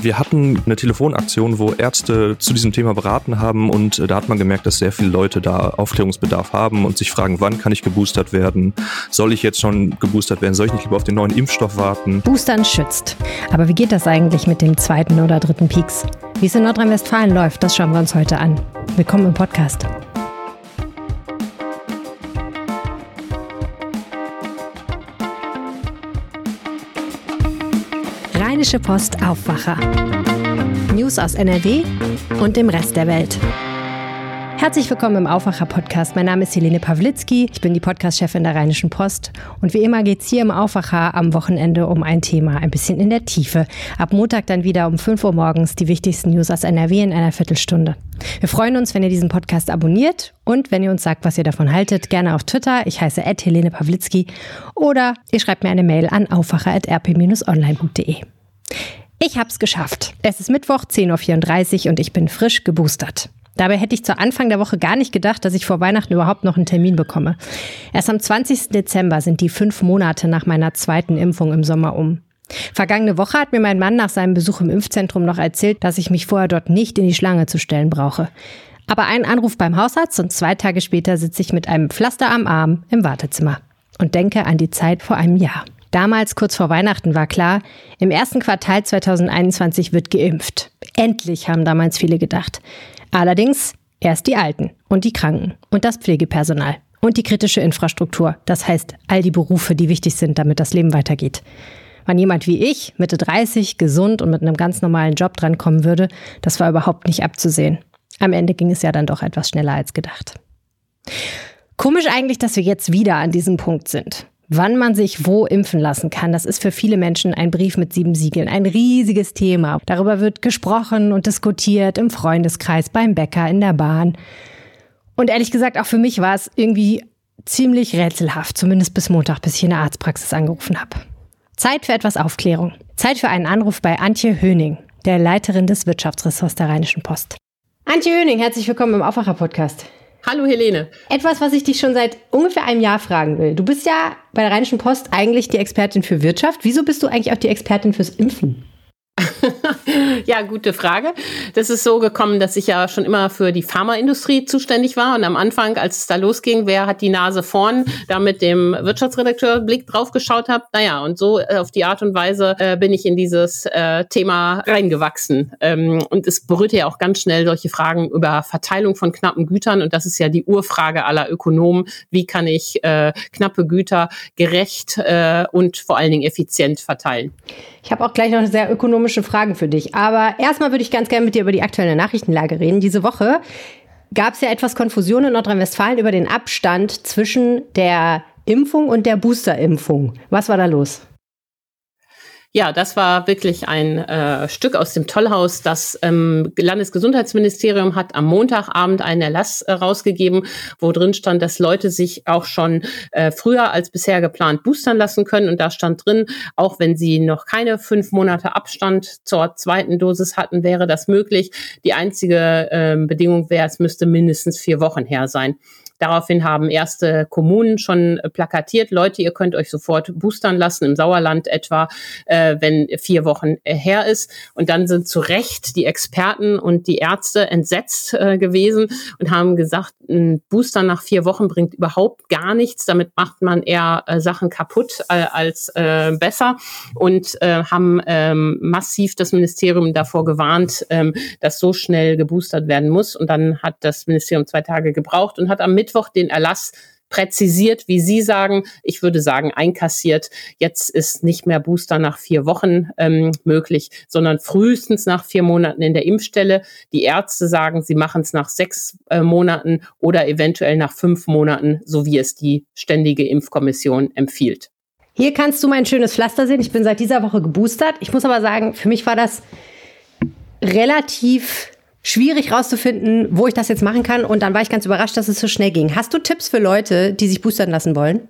Wir hatten eine Telefonaktion, wo Ärzte zu diesem Thema beraten haben und da hat man gemerkt, dass sehr viele Leute da Aufklärungsbedarf haben und sich fragen, wann kann ich geboostert werden? Soll ich jetzt schon geboostert werden? Soll ich nicht lieber auf den neuen Impfstoff warten? Boostern schützt. Aber wie geht das eigentlich mit dem zweiten oder dritten Peaks? Wie es in Nordrhein-Westfalen läuft, das schauen wir uns heute an. Willkommen im Podcast. Rheinische Post Aufwacher. News aus NRW und dem Rest der Welt. Herzlich willkommen im Aufwacher-Podcast. Mein Name ist Helene Pawlitzki. Ich bin die Podcast-Chefin der Rheinischen Post. Und wie immer geht es hier im Aufwacher am Wochenende um ein Thema, ein bisschen in der Tiefe. Ab Montag dann wieder um 5 Uhr morgens die wichtigsten News aus NRW in einer Viertelstunde. Wir freuen uns, wenn ihr diesen Podcast abonniert und wenn ihr uns sagt, was ihr davon haltet, gerne auf Twitter. Ich heiße Helene Pawlitzki. Oder ihr schreibt mir eine Mail an aufwacher.rp-online.de. Ich hab's geschafft. Es ist Mittwoch, 10.34 Uhr und ich bin frisch geboostert. Dabei hätte ich zu Anfang der Woche gar nicht gedacht, dass ich vor Weihnachten überhaupt noch einen Termin bekomme. Erst am 20. Dezember sind die fünf Monate nach meiner zweiten Impfung im Sommer um. Vergangene Woche hat mir mein Mann nach seinem Besuch im Impfzentrum noch erzählt, dass ich mich vorher dort nicht in die Schlange zu stellen brauche. Aber ein Anruf beim Hausarzt und zwei Tage später sitze ich mit einem Pflaster am Arm im Wartezimmer und denke an die Zeit vor einem Jahr. Damals, kurz vor Weihnachten, war klar, im ersten Quartal 2021 wird geimpft. Endlich, haben damals viele gedacht. Allerdings erst die Alten und die Kranken und das Pflegepersonal und die kritische Infrastruktur, das heißt all die Berufe, die wichtig sind, damit das Leben weitergeht. Wann jemand wie ich, Mitte 30, gesund und mit einem ganz normalen Job drankommen würde, das war überhaupt nicht abzusehen. Am Ende ging es ja dann doch etwas schneller als gedacht. Komisch eigentlich, dass wir jetzt wieder an diesem Punkt sind. Wann man sich wo impfen lassen kann, das ist für viele Menschen ein Brief mit sieben Siegeln, ein riesiges Thema. Darüber wird gesprochen und diskutiert im Freundeskreis, beim Bäcker, in der Bahn. Und ehrlich gesagt, auch für mich war es irgendwie ziemlich rätselhaft, zumindest bis Montag, bis ich in der Arztpraxis angerufen habe. Zeit für etwas Aufklärung. Zeit für einen Anruf bei Antje Höning, der Leiterin des Wirtschaftsressorts der Rheinischen Post. Antje Höning, herzlich willkommen im Aufwacher-Podcast. Hallo Helene. Etwas, was ich dich schon seit ungefähr einem Jahr fragen will. Du bist ja bei der Rheinischen Post eigentlich die Expertin für Wirtschaft. Wieso bist du eigentlich auch die Expertin fürs Impfen? ja, gute Frage. Das ist so gekommen, dass ich ja schon immer für die Pharmaindustrie zuständig war. Und am Anfang, als es da losging, wer hat die Nase vorn, da mit dem Wirtschaftsredakteur Blick drauf geschaut habe. Naja, und so äh, auf die Art und Weise äh, bin ich in dieses äh, Thema reingewachsen. Ähm, und es berührte ja auch ganz schnell solche Fragen über Verteilung von knappen Gütern. Und das ist ja die Urfrage aller Ökonomen. Wie kann ich äh, knappe Güter gerecht äh, und vor allen Dingen effizient verteilen? Ich habe auch gleich noch sehr ökonomische Fragen für dich. Aber erstmal würde ich ganz gerne mit dir über die aktuelle Nachrichtenlage reden. Diese Woche gab es ja etwas Konfusion in Nordrhein-Westfalen über den Abstand zwischen der Impfung und der Boosterimpfung. Was war da los? Ja, das war wirklich ein äh, Stück aus dem Tollhaus. Das ähm, Landesgesundheitsministerium hat am Montagabend einen Erlass äh, rausgegeben, wo drin stand, dass Leute sich auch schon äh, früher als bisher geplant boostern lassen können. Und da stand drin, auch wenn sie noch keine fünf Monate Abstand zur zweiten Dosis hatten, wäre das möglich. Die einzige äh, Bedingung wäre, es müsste mindestens vier Wochen her sein. Daraufhin haben erste Kommunen schon äh, plakatiert, Leute, ihr könnt euch sofort boostern lassen, im Sauerland etwa, äh, wenn vier Wochen äh, her ist. Und dann sind zu Recht die Experten und die Ärzte entsetzt äh, gewesen und haben gesagt, ein Booster nach vier Wochen bringt überhaupt gar nichts. Damit macht man eher äh, Sachen kaputt äh, als besser und haben ähm, massiv das Ministerium davor gewarnt, ähm, dass so schnell geboostert werden muss. Und dann hat das Ministerium zwei Tage gebraucht und hat am Mittwoch den Erlass präzisiert, wie Sie sagen. Ich würde sagen, einkassiert. Jetzt ist nicht mehr Booster nach vier Wochen ähm, möglich, sondern frühestens nach vier Monaten in der Impfstelle. Die Ärzte sagen, sie machen es nach sechs äh, Monaten oder eventuell nach fünf Monaten, so wie es die Ständige Impfkommission empfiehlt. Hier kannst du mein schönes Pflaster sehen. Ich bin seit dieser Woche geboostert. Ich muss aber sagen, für mich war das relativ schwierig rauszufinden, wo ich das jetzt machen kann. Und dann war ich ganz überrascht, dass es so schnell ging. Hast du Tipps für Leute, die sich boostern lassen wollen?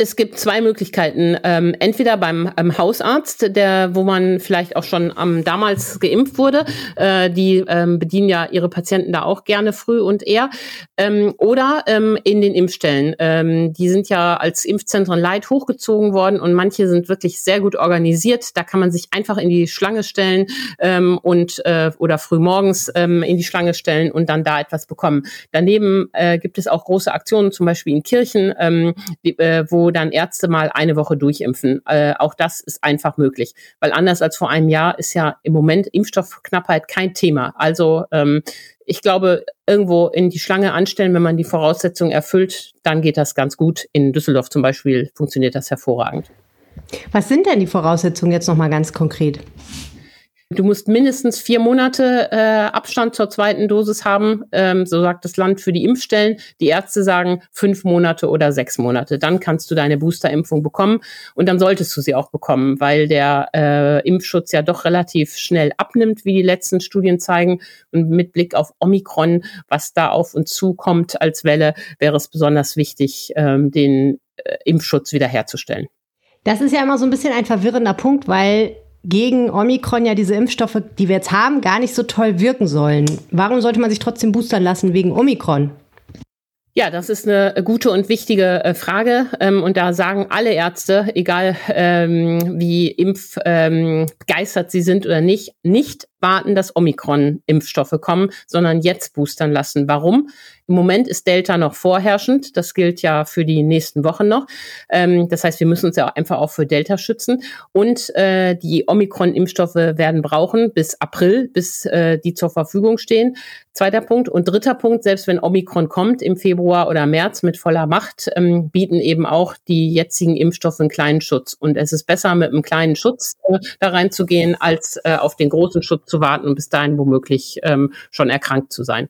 Es gibt zwei Möglichkeiten. Ähm, entweder beim ähm, Hausarzt, der, wo man vielleicht auch schon ähm, damals geimpft wurde. Äh, die ähm, bedienen ja ihre Patienten da auch gerne früh und eher. Ähm, oder ähm, in den Impfstellen. Ähm, die sind ja als Impfzentren Leid hochgezogen worden und manche sind wirklich sehr gut organisiert. Da kann man sich einfach in die Schlange stellen ähm, und äh, oder früh morgens ähm, in die Schlange stellen und dann da etwas bekommen. Daneben äh, gibt es auch große Aktionen, zum Beispiel in Kirchen, ähm, die, äh, wo dann Ärzte mal eine Woche durchimpfen. Äh, auch das ist einfach möglich, weil anders als vor einem Jahr ist ja im Moment Impfstoffknappheit kein Thema. Also ähm, ich glaube, irgendwo in die Schlange anstellen, wenn man die Voraussetzungen erfüllt, dann geht das ganz gut. In Düsseldorf zum Beispiel funktioniert das hervorragend. Was sind denn die Voraussetzungen jetzt nochmal ganz konkret? Du musst mindestens vier Monate äh, Abstand zur zweiten Dosis haben, ähm, so sagt das Land für die Impfstellen. Die Ärzte sagen fünf Monate oder sechs Monate. Dann kannst du deine Boosterimpfung bekommen und dann solltest du sie auch bekommen, weil der äh, Impfschutz ja doch relativ schnell abnimmt, wie die letzten Studien zeigen. Und mit Blick auf Omikron, was da auf uns zukommt als Welle, wäre es besonders wichtig, ähm, den äh, Impfschutz wiederherzustellen. Das ist ja immer so ein bisschen ein verwirrender Punkt, weil gegen Omikron ja diese Impfstoffe, die wir jetzt haben, gar nicht so toll wirken sollen. Warum sollte man sich trotzdem boostern lassen wegen Omikron? Ja, das ist eine gute und wichtige äh, Frage. Ähm, und da sagen alle Ärzte, egal ähm, wie impfbegeistert ähm, sie sind oder nicht, nicht warten, dass Omikron-Impfstoffe kommen, sondern jetzt boostern lassen. Warum? Im Moment ist Delta noch vorherrschend. Das gilt ja für die nächsten Wochen noch. Ähm, das heißt, wir müssen uns ja einfach auch für Delta schützen. Und äh, die Omikron-Impfstoffe werden brauchen bis April, bis äh, die zur Verfügung stehen. Zweiter Punkt. Und dritter Punkt, selbst wenn Omikron kommt im Februar oder März mit voller Macht, ähm, bieten eben auch die jetzigen Impfstoffe einen kleinen Schutz. Und es ist besser, mit einem kleinen Schutz äh, da reinzugehen, als äh, auf den großen Schutz zu warten und bis dahin womöglich ähm, schon erkrankt zu sein.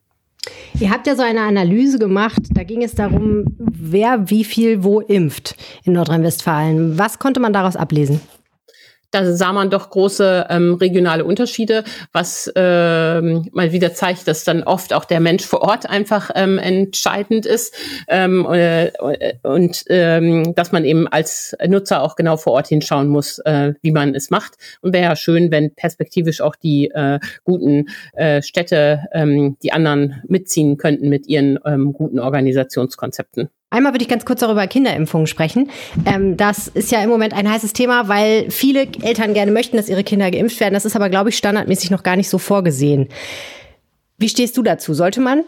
Ihr habt ja so eine Analyse gemacht, da ging es darum, wer wie viel wo impft in Nordrhein-Westfalen. Was konnte man daraus ablesen? Da sah man doch große ähm, regionale Unterschiede, was ähm, mal wieder zeigt, dass dann oft auch der Mensch vor Ort einfach ähm, entscheidend ist ähm, äh, und ähm, dass man eben als Nutzer auch genau vor Ort hinschauen muss, äh, wie man es macht. Und wäre ja schön, wenn perspektivisch auch die äh, guten äh, Städte ähm, die anderen mitziehen könnten mit ihren ähm, guten Organisationskonzepten. Einmal würde ich ganz kurz darüber Kinderimpfungen sprechen. Ähm, das ist ja im Moment ein heißes Thema, weil viele Eltern gerne möchten, dass ihre Kinder geimpft werden. Das ist aber, glaube ich, standardmäßig noch gar nicht so vorgesehen. Wie stehst du dazu? Sollte man?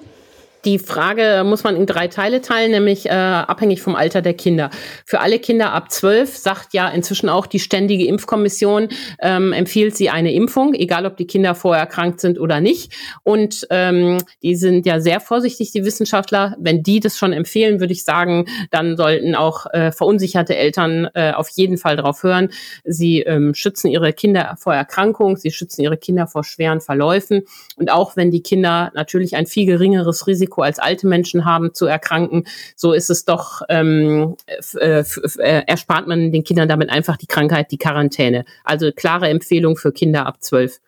Die Frage muss man in drei Teile teilen, nämlich äh, abhängig vom Alter der Kinder. Für alle Kinder ab zwölf sagt ja inzwischen auch die Ständige Impfkommission, ähm, empfiehlt sie eine Impfung, egal ob die Kinder vorher erkrankt sind oder nicht. Und ähm, die sind ja sehr vorsichtig, die Wissenschaftler. Wenn die das schon empfehlen, würde ich sagen, dann sollten auch äh, verunsicherte Eltern äh, auf jeden Fall darauf hören. Sie ähm, schützen ihre Kinder vor Erkrankung, sie schützen ihre Kinder vor schweren Verläufen. Und auch wenn die Kinder natürlich ein viel geringeres Risiko Risiko als alte Menschen haben zu erkranken, so ist es doch, ähm, äh, äh, erspart man den Kindern damit einfach die Krankheit, die Quarantäne. Also klare Empfehlung für Kinder ab zwölf.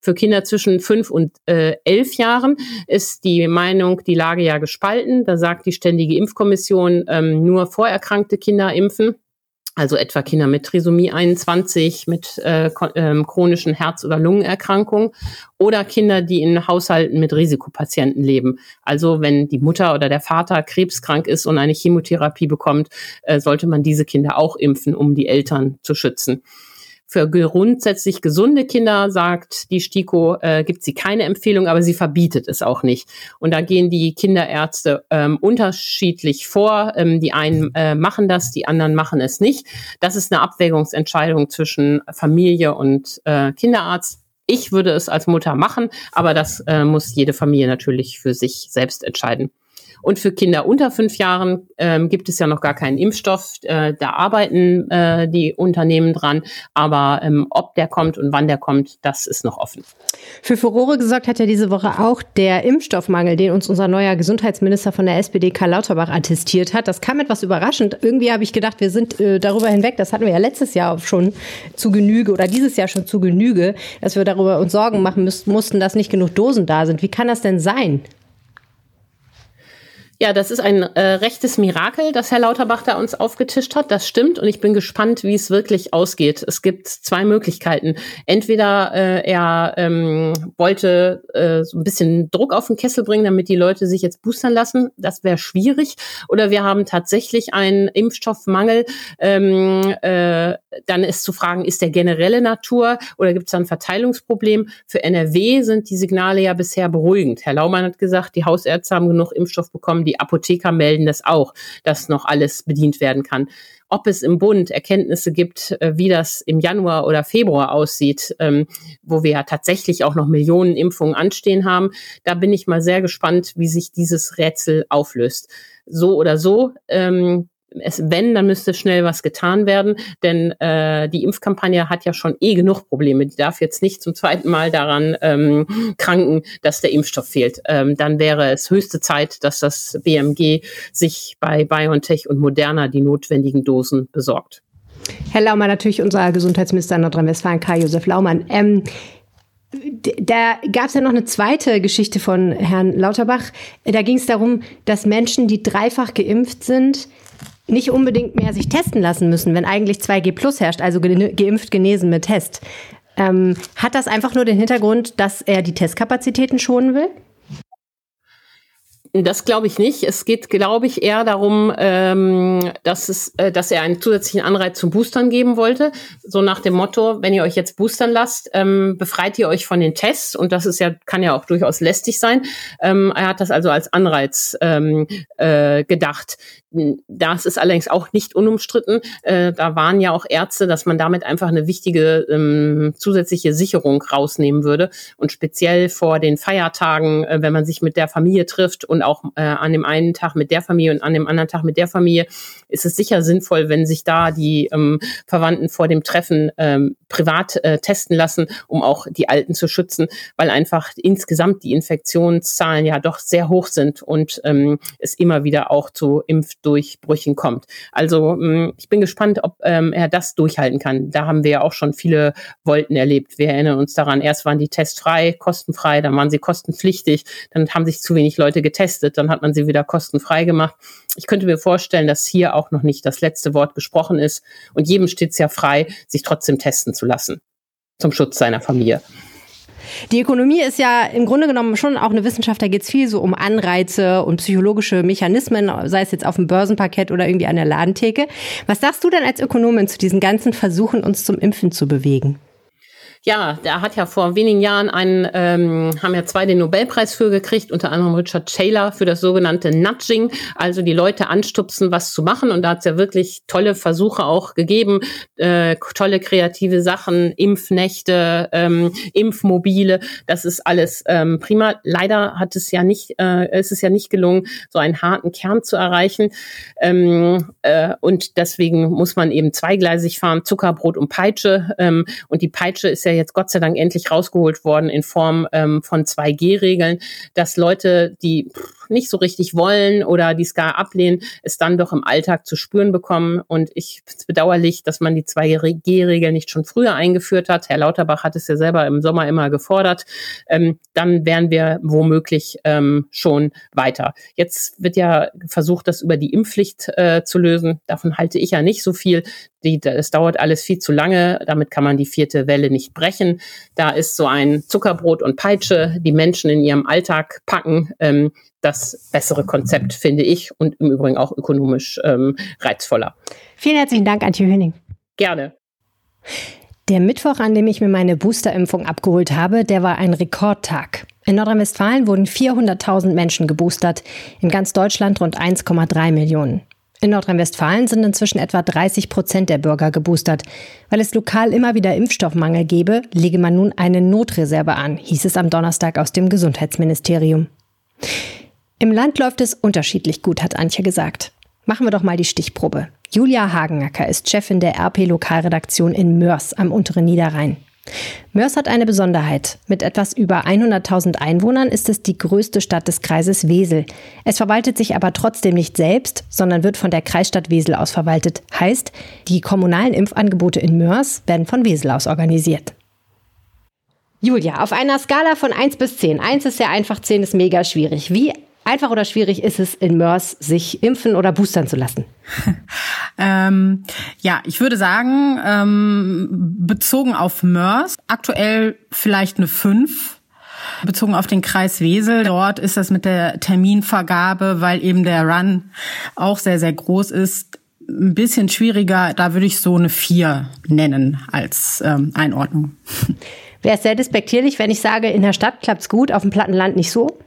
Für Kinder zwischen fünf und äh, elf Jahren ist die Meinung, die Lage ja gespalten. Da sagt die Ständige Impfkommission, ähm, nur vorerkrankte Kinder impfen also etwa Kinder mit Trisomie 21, mit äh, ähm, chronischen Herz- oder Lungenerkrankungen oder Kinder, die in Haushalten mit Risikopatienten leben. Also wenn die Mutter oder der Vater krebskrank ist und eine Chemotherapie bekommt, äh, sollte man diese Kinder auch impfen, um die Eltern zu schützen. Für grundsätzlich gesunde Kinder, sagt die STIKO, äh, gibt sie keine Empfehlung, aber sie verbietet es auch nicht. Und da gehen die Kinderärzte ähm, unterschiedlich vor. Ähm, die einen äh, machen das, die anderen machen es nicht. Das ist eine Abwägungsentscheidung zwischen Familie und äh, Kinderarzt. Ich würde es als Mutter machen, aber das äh, muss jede Familie natürlich für sich selbst entscheiden. Und für Kinder unter fünf Jahren ähm, gibt es ja noch gar keinen Impfstoff. Äh, da arbeiten äh, die Unternehmen dran. Aber ähm, ob der kommt und wann der kommt, das ist noch offen. Für Furore gesorgt hat ja diese Woche auch der Impfstoffmangel, den uns unser neuer Gesundheitsminister von der SPD, Karl Lauterbach, attestiert hat. Das kam etwas überraschend. Irgendwie habe ich gedacht, wir sind äh, darüber hinweg. Das hatten wir ja letztes Jahr schon zu Genüge oder dieses Jahr schon zu Genüge, dass wir darüber uns Sorgen machen müssten, mussten, dass nicht genug Dosen da sind. Wie kann das denn sein? Ja, das ist ein äh, rechtes Mirakel, das Herr Lauterbach da uns aufgetischt hat. Das stimmt und ich bin gespannt, wie es wirklich ausgeht. Es gibt zwei Möglichkeiten. Entweder äh, er ähm, wollte äh, so ein bisschen Druck auf den Kessel bringen, damit die Leute sich jetzt boostern lassen. Das wäre schwierig. Oder wir haben tatsächlich einen Impfstoffmangel. Ähm, äh, dann ist zu fragen, ist der generelle Natur oder gibt es da ein Verteilungsproblem? Für NRW sind die Signale ja bisher beruhigend. Herr Laumann hat gesagt, die Hausärzte haben genug Impfstoff bekommen die Apotheker melden das auch, dass noch alles bedient werden kann. Ob es im Bund Erkenntnisse gibt, äh, wie das im Januar oder Februar aussieht, ähm, wo wir ja tatsächlich auch noch Millionen Impfungen anstehen haben, da bin ich mal sehr gespannt, wie sich dieses Rätsel auflöst. So oder so, ähm, es, wenn, dann müsste schnell was getan werden, denn äh, die Impfkampagne hat ja schon eh genug Probleme. Die darf jetzt nicht zum zweiten Mal daran ähm, kranken, dass der Impfstoff fehlt. Ähm, dann wäre es höchste Zeit, dass das BMG sich bei BioNTech und Moderna die notwendigen Dosen besorgt. Herr Laumann, natürlich unser Gesundheitsminister Nordrhein-Westfalen, Karl-Josef Laumann. Ähm, da gab es ja noch eine zweite Geschichte von Herrn Lauterbach. Da ging es darum, dass Menschen, die dreifach geimpft sind, nicht unbedingt mehr sich testen lassen müssen, wenn eigentlich 2G plus herrscht, also geimpft, genesen mit Test. Ähm, hat das einfach nur den Hintergrund, dass er die Testkapazitäten schonen will? Das glaube ich nicht. Es geht, glaube ich, eher darum, ähm, dass, es, äh, dass er einen zusätzlichen Anreiz zum Boostern geben wollte. So nach dem Motto, wenn ihr euch jetzt boostern lasst, ähm, befreit ihr euch von den Tests. Und das ist ja, kann ja auch durchaus lästig sein. Ähm, er hat das also als Anreiz ähm, äh, gedacht. Das ist allerdings auch nicht unumstritten. Äh, da waren ja auch Ärzte, dass man damit einfach eine wichtige ähm, zusätzliche Sicherung rausnehmen würde. Und speziell vor den Feiertagen, äh, wenn man sich mit der Familie trifft und auch äh, an dem einen Tag mit der Familie und an dem anderen Tag mit der Familie, ist es sicher sinnvoll, wenn sich da die ähm, Verwandten vor dem Treffen ähm, privat äh, testen lassen, um auch die Alten zu schützen, weil einfach insgesamt die Infektionszahlen ja doch sehr hoch sind und ähm, es immer wieder auch zu Impfdurchbrüchen kommt. Also ähm, ich bin gespannt, ob ähm, er das durchhalten kann. Da haben wir ja auch schon viele Wolten erlebt. Wir erinnern uns daran, erst waren die testfrei, kostenfrei, dann waren sie kostenpflichtig, dann haben sich zu wenig Leute getestet, dann hat man sie wieder kostenfrei gemacht. Ich könnte mir vorstellen, dass hier auch noch nicht das letzte Wort gesprochen ist und jedem steht es ja frei, sich trotzdem testen zu lassen zum Schutz seiner Familie. Die Ökonomie ist ja im Grunde genommen schon auch eine Wissenschaft, da geht es viel so um Anreize und psychologische Mechanismen, sei es jetzt auf dem Börsenparkett oder irgendwie an der Ladentheke. Was sagst du denn als Ökonomin zu diesen ganzen Versuchen, uns zum Impfen zu bewegen? Ja, der hat ja vor wenigen Jahren einen, ähm, haben ja zwei den Nobelpreis für gekriegt, unter anderem Richard Taylor für das sogenannte Nudging, also die Leute anstupsen, was zu machen. Und da hat es ja wirklich tolle Versuche auch gegeben, äh, tolle kreative Sachen, Impfnächte, ähm, Impfmobile, das ist alles ähm, prima. Leider hat es ja nicht, äh, ist es ja nicht gelungen, so einen harten Kern zu erreichen. Ähm, äh, und deswegen muss man eben zweigleisig fahren, Zuckerbrot und Peitsche. Ähm, und die Peitsche ist ja jetzt Gott sei Dank endlich rausgeholt worden in Form ähm, von 2G-Regeln, dass Leute, die nicht so richtig wollen oder die es gar ablehnen, es dann doch im Alltag zu spüren bekommen. Und ich finde es bedauerlich, dass man die 2G-Regel nicht schon früher eingeführt hat. Herr Lauterbach hat es ja selber im Sommer immer gefordert. Ähm, dann wären wir womöglich ähm, schon weiter. Jetzt wird ja versucht, das über die Impfpflicht äh, zu lösen. Davon halte ich ja nicht so viel. Die, es dauert alles viel zu lange. Damit kann man die vierte Welle nicht brechen. Da ist so ein Zuckerbrot und Peitsche, die Menschen in ihrem Alltag packen, ähm, das bessere Konzept, finde ich, und im Übrigen auch ökonomisch ähm, reizvoller. Vielen herzlichen Dank, Antje Höning. Gerne. Der Mittwoch, an dem ich mir meine Boosterimpfung abgeholt habe, der war ein Rekordtag. In Nordrhein-Westfalen wurden 400.000 Menschen geboostert, in ganz Deutschland rund 1,3 Millionen. In Nordrhein-Westfalen sind inzwischen etwa 30 Prozent der Bürger geboostert. Weil es lokal immer wieder Impfstoffmangel gebe, lege man nun eine Notreserve an, hieß es am Donnerstag aus dem Gesundheitsministerium. Im Land läuft es unterschiedlich gut, hat Antje gesagt. Machen wir doch mal die Stichprobe. Julia Hagenacker ist Chefin der RP-Lokalredaktion in Mörs am unteren Niederrhein. Mörs hat eine Besonderheit. Mit etwas über 100.000 Einwohnern ist es die größte Stadt des Kreises Wesel. Es verwaltet sich aber trotzdem nicht selbst, sondern wird von der Kreisstadt Wesel aus verwaltet. Heißt, die kommunalen Impfangebote in Mörs werden von Wesel aus organisiert. Julia, auf einer Skala von 1 bis 10. 1 ist sehr einfach, 10 ist mega schwierig. Wie einfach oder schwierig ist es in Mörs, sich impfen oder boostern zu lassen? ähm, ja, ich würde sagen, ähm, bezogen auf Mörs, aktuell vielleicht eine 5. Bezogen auf den Kreis Wesel, dort ist das mit der Terminvergabe, weil eben der Run auch sehr, sehr groß ist, ein bisschen schwieriger. Da würde ich so eine 4 nennen als ähm, Einordnung. Wäre es sehr despektierlich, wenn ich sage, in der Stadt klappt's gut, auf dem Plattenland nicht so?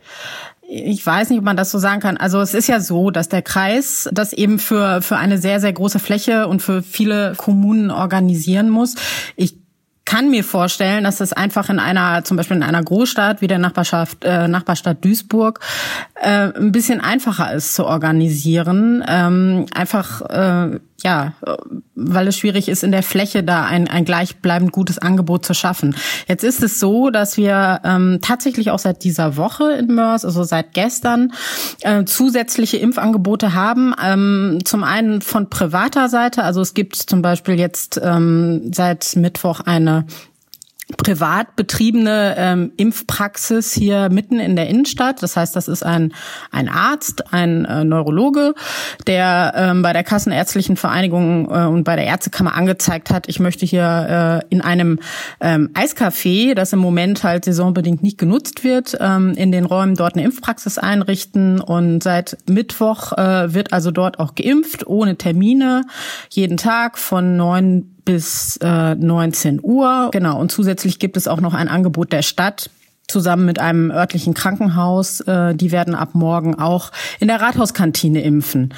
Ich weiß nicht, ob man das so sagen kann. Also es ist ja so, dass der Kreis das eben für, für eine sehr, sehr große Fläche und für viele Kommunen organisieren muss. Ich kann mir vorstellen, dass es einfach in einer, zum Beispiel in einer Großstadt wie der Nachbarschaft, äh, Nachbarstadt Duisburg, äh, ein bisschen einfacher ist zu organisieren. Ähm, einfach, äh, ja, weil es schwierig ist, in der Fläche da ein, ein gleichbleibend gutes Angebot zu schaffen. Jetzt ist es so, dass wir ähm, tatsächlich auch seit dieser Woche in Mörs, also seit gestern, äh, zusätzliche Impfangebote haben. Ähm, zum einen von privater Seite, also es gibt zum Beispiel jetzt ähm, seit Mittwoch eine privat betriebene ähm, Impfpraxis hier mitten in der Innenstadt. Das heißt, das ist ein, ein Arzt, ein äh, Neurologe, der ähm, bei der Kassenärztlichen Vereinigung äh, und bei der Ärztekammer angezeigt hat, ich möchte hier äh, in einem ähm, Eiscafé, das im Moment halt saisonbedingt nicht genutzt wird, ähm, in den Räumen dort eine Impfpraxis einrichten. Und seit Mittwoch äh, wird also dort auch geimpft, ohne Termine, jeden Tag von neun bis äh, 19 Uhr. Genau, und zusätzlich gibt es auch noch ein Angebot der Stadt zusammen mit einem örtlichen Krankenhaus. Äh, die werden ab morgen auch in der Rathauskantine impfen.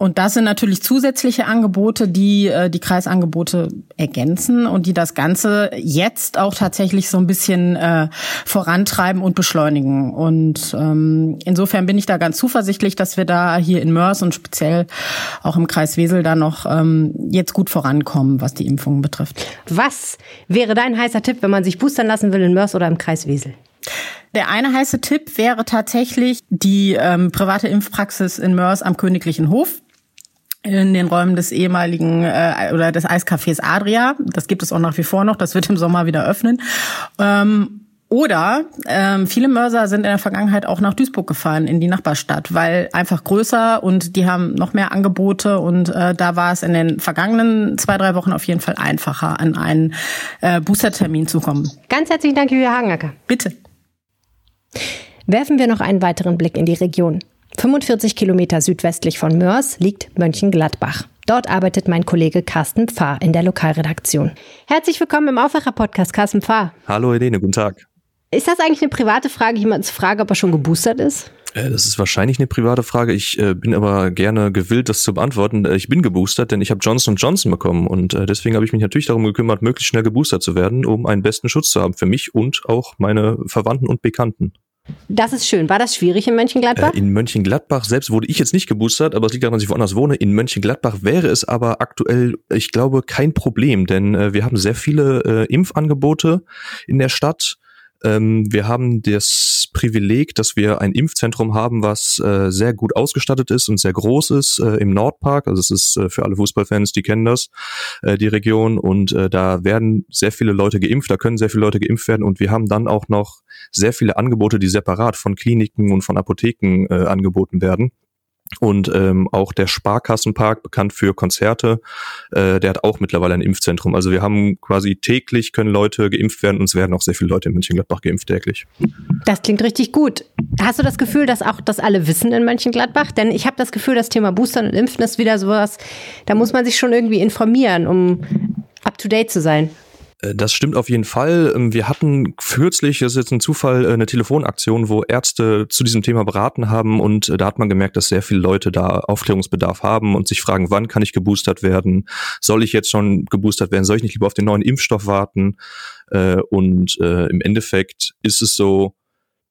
Und das sind natürlich zusätzliche Angebote, die äh, die Kreisangebote ergänzen und die das Ganze jetzt auch tatsächlich so ein bisschen äh, vorantreiben und beschleunigen. Und ähm, insofern bin ich da ganz zuversichtlich, dass wir da hier in Mörs und speziell auch im Kreis Wesel da noch ähm, jetzt gut vorankommen, was die Impfungen betrifft. Was wäre dein heißer Tipp, wenn man sich boostern lassen will in Mörs oder im Kreis Wesel? Der eine heiße Tipp wäre tatsächlich die ähm, private Impfpraxis in Mörs am Königlichen Hof in den Räumen des ehemaligen äh, oder des Eiscafés Adria. Das gibt es auch nach wie vor noch. Das wird im Sommer wieder öffnen. Ähm, oder ähm, viele Mörser sind in der Vergangenheit auch nach Duisburg gefahren, in die Nachbarstadt, weil einfach größer und die haben noch mehr Angebote und äh, da war es in den vergangenen zwei, drei Wochen auf jeden Fall einfacher, an einen äh, Boostertermin zu kommen. Ganz herzlichen Dank, Julia Hagenacker. Bitte. Werfen wir noch einen weiteren Blick in die Region. 45 Kilometer südwestlich von Mörs liegt Mönchengladbach. Dort arbeitet mein Kollege Carsten Pfarr in der Lokalredaktion. Herzlich willkommen im Aufwacher-Podcast, Carsten Pfarr. Hallo Helene, guten Tag. Ist das eigentlich eine private Frage, jemanden zu fragen, ob er schon geboostert ist? Äh, das ist wahrscheinlich eine private Frage. Ich äh, bin aber gerne gewillt, das zu beantworten. Äh, ich bin geboostert, denn ich habe Johnson Johnson bekommen und äh, deswegen habe ich mich natürlich darum gekümmert, möglichst schnell geboostert zu werden, um einen besten Schutz zu haben für mich und auch meine Verwandten und Bekannten. Das ist schön. War das schwierig in Mönchengladbach? Äh, in Mönchengladbach selbst wurde ich jetzt nicht geboostert, aber es liegt daran, dass ich woanders wohne. In Mönchengladbach wäre es aber aktuell, ich glaube, kein Problem, denn äh, wir haben sehr viele äh, Impfangebote in der Stadt. Ähm, wir haben das Privileg, dass wir ein Impfzentrum haben, was äh, sehr gut ausgestattet ist und sehr groß ist äh, im Nordpark. Also es ist äh, für alle Fußballfans, die kennen das, äh, die Region. Und äh, da werden sehr viele Leute geimpft, da können sehr viele Leute geimpft werden. Und wir haben dann auch noch sehr viele Angebote, die separat von Kliniken und von Apotheken äh, angeboten werden. Und ähm, auch der Sparkassenpark, bekannt für Konzerte, äh, der hat auch mittlerweile ein Impfzentrum. Also wir haben quasi täglich können Leute geimpft werden und es werden auch sehr viele Leute in Mönchengladbach geimpft täglich. Das klingt richtig gut. Hast du das Gefühl, dass auch das alle wissen in Mönchengladbach? Denn ich habe das Gefühl, das Thema Boostern und Impfen ist wieder sowas, da muss man sich schon irgendwie informieren, um up-to-date zu sein. Äh, das stimmt auf jeden Fall. Ähm, wir hatten kürzlich, das ist jetzt ein Zufall, äh, eine Telefonaktion, wo Ärzte zu diesem Thema beraten haben und äh, da hat man gemerkt, dass sehr viele Leute da Aufklärungsbedarf haben und sich fragen, wann kann ich geboostert werden? Soll ich jetzt schon geboostert werden? Soll ich nicht lieber auf den neuen Impfstoff warten? Und im Endeffekt ist es so,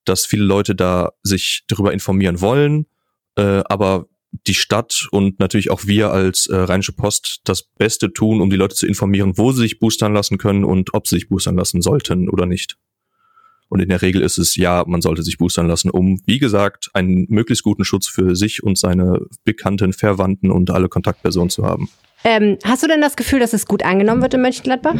dass viele Leute da sich darüber informieren wollen, aber die Stadt und natürlich auch wir als äh, Rheinische Post das Beste tun, um die Leute zu informieren, wo sie sich boostern lassen können und ob sie sich boostern lassen sollten oder nicht. Und in der Regel ist es ja, man sollte sich boostern lassen, um, wie gesagt, einen möglichst guten Schutz für sich und seine bekannten Verwandten und alle Kontaktpersonen zu haben. Ähm, hast du denn das Gefühl, dass es gut angenommen wird in Mönchengladbach?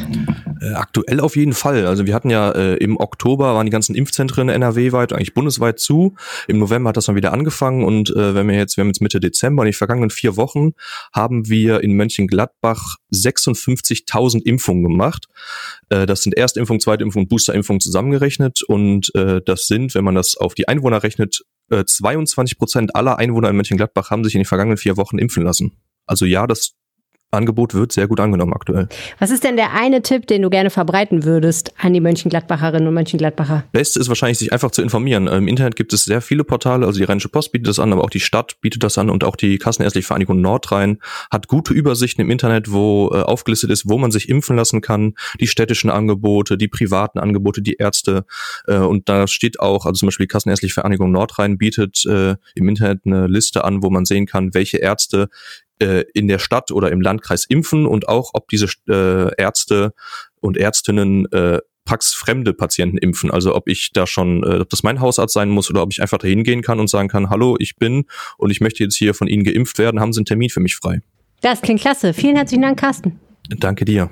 Äh, aktuell auf jeden Fall. Also wir hatten ja äh, im Oktober waren die ganzen Impfzentren NRW-weit, eigentlich bundesweit zu. Im November hat das dann wieder angefangen und äh, wenn wir jetzt, wir haben jetzt Mitte Dezember, in den vergangenen vier Wochen haben wir in Mönchengladbach 56.000 Impfungen gemacht. Äh, das sind Erstimpfung, Zweitimpfung, Boosterimpfung zusammengerechnet und äh, das sind, wenn man das auf die Einwohner rechnet, äh, 22 Prozent aller Einwohner in Mönchengladbach haben sich in den vergangenen vier Wochen impfen lassen. Also ja, das Angebot wird sehr gut angenommen aktuell. Was ist denn der eine Tipp, den du gerne verbreiten würdest an die Mönchengladbacherinnen und Mönchengladbacher? Beste ist wahrscheinlich, sich einfach zu informieren. Im Internet gibt es sehr viele Portale, also die Rheinische Post bietet das an, aber auch die Stadt bietet das an und auch die Kassenärztliche Vereinigung Nordrhein hat gute Übersichten im Internet, wo äh, aufgelistet ist, wo man sich impfen lassen kann, die städtischen Angebote, die privaten Angebote, die Ärzte äh, und da steht auch, also zum Beispiel die Kassenärztliche Vereinigung Nordrhein bietet äh, im Internet eine Liste an, wo man sehen kann, welche Ärzte äh, in der Stadt oder im Landkreis impfen und auch, ob diese äh, Ärzte und Ärztinnen äh, praxisfremde Patienten impfen. Also ob ich da schon, äh, ob das mein Hausarzt sein muss oder ob ich einfach dahin gehen kann und sagen kann, hallo, ich bin und ich möchte jetzt hier von Ihnen geimpft werden, haben Sie einen Termin für mich frei. Das klingt klasse. Vielen herzlichen Dank, Carsten. Danke dir.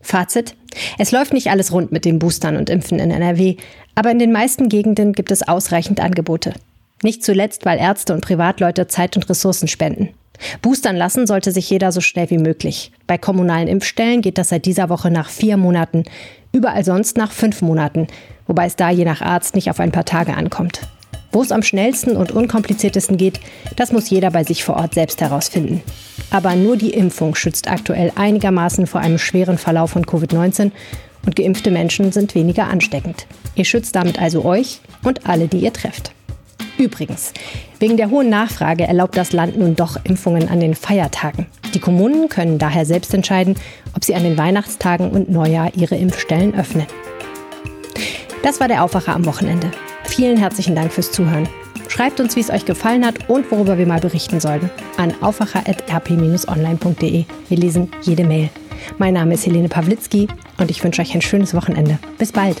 Fazit. Es läuft nicht alles rund mit den Boostern und Impfen in NRW, aber in den meisten Gegenden gibt es ausreichend Angebote. Nicht zuletzt, weil Ärzte und Privatleute Zeit und Ressourcen spenden. Boostern lassen sollte sich jeder so schnell wie möglich. Bei kommunalen Impfstellen geht das seit dieser Woche nach vier Monaten, überall sonst nach fünf Monaten, wobei es da je nach Arzt nicht auf ein paar Tage ankommt. Wo es am schnellsten und unkompliziertesten geht, das muss jeder bei sich vor Ort selbst herausfinden. Aber nur die Impfung schützt aktuell einigermaßen vor einem schweren Verlauf von Covid-19 und geimpfte Menschen sind weniger ansteckend. Ihr schützt damit also euch und alle, die ihr trefft. Übrigens, wegen der hohen Nachfrage erlaubt das Land nun doch Impfungen an den Feiertagen. Die Kommunen können daher selbst entscheiden, ob sie an den Weihnachtstagen und Neujahr ihre Impfstellen öffnen. Das war der Aufwacher am Wochenende. Vielen herzlichen Dank fürs Zuhören. Schreibt uns, wie es euch gefallen hat und worüber wir mal berichten sollen, an aufwacher.rp-online.de. Wir lesen jede Mail. Mein Name ist Helene Pawlitzki und ich wünsche euch ein schönes Wochenende. Bis bald.